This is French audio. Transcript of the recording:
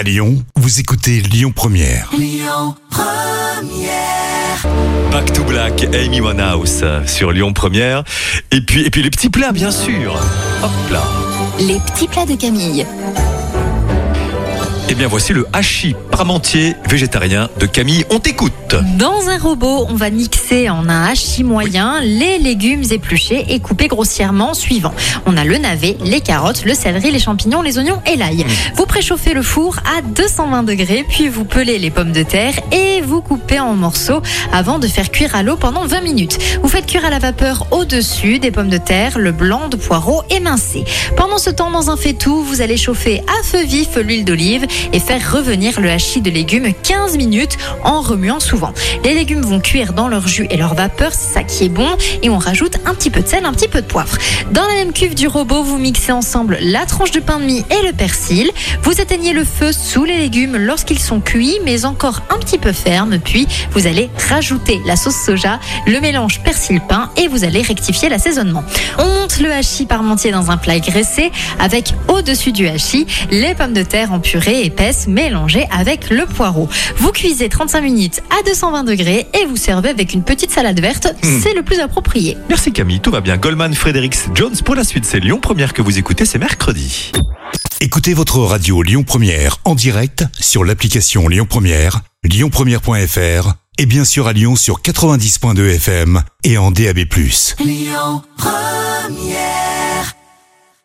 À Lyon, vous écoutez Lyon Première. Back to Black, Amy Winehouse sur Lyon Première. Et puis, et puis les petits plats, bien sûr. Hop là. Les petits plats de Camille. Bien, voici le hachis parmentier végétarien de Camille. On t'écoute. Dans un robot, on va mixer en un hachis moyen les légumes épluchés et coupés grossièrement suivant. On a le navet, les carottes, le céleri, les champignons, les oignons et l'ail. Vous préchauffez le four à 220 degrés, puis vous pelez les pommes de terre et vous coupez en morceaux avant de faire cuire à l'eau pendant 20 minutes. Vous faites cuire à la vapeur au-dessus des pommes de terre, le blanc de poireau émincé. Pendant ce temps, dans un faitout, vous allez chauffer à feu vif l'huile d'olive et faire revenir le hachis de légumes 15 minutes en remuant souvent. Les légumes vont cuire dans leur jus et leur vapeur, c'est ça qui est bon, et on rajoute un petit peu de sel, un petit peu de poivre. Dans la même cuve du robot, vous mixez ensemble la tranche de pain de mie et le persil. Vous éteignez le feu sous les légumes lorsqu'ils sont cuits, mais encore un petit peu fermes, puis vous allez rajouter la sauce soja, le mélange persil-pain et vous allez rectifier l'assaisonnement. On monte le hachis parmentier dans un plat graissé avec au-dessus du hachis les pommes de terre en purée épaisse mélangées avec le poireau. Vous cuisez 35 minutes à 220 degrés et vous servez avec une petite salade verte. C'est le plus approprié. Merci Camille, tout va bien. Goldman, Fredericks, Jones pour la suite. C'est Lyon Première que vous écoutez, c'est mercredi. Écoutez votre radio Lyon Première en direct sur l'application Lyon Première, lyonpremière.fr et bien sûr à Lyon sur 90.2 FM et en DAB+.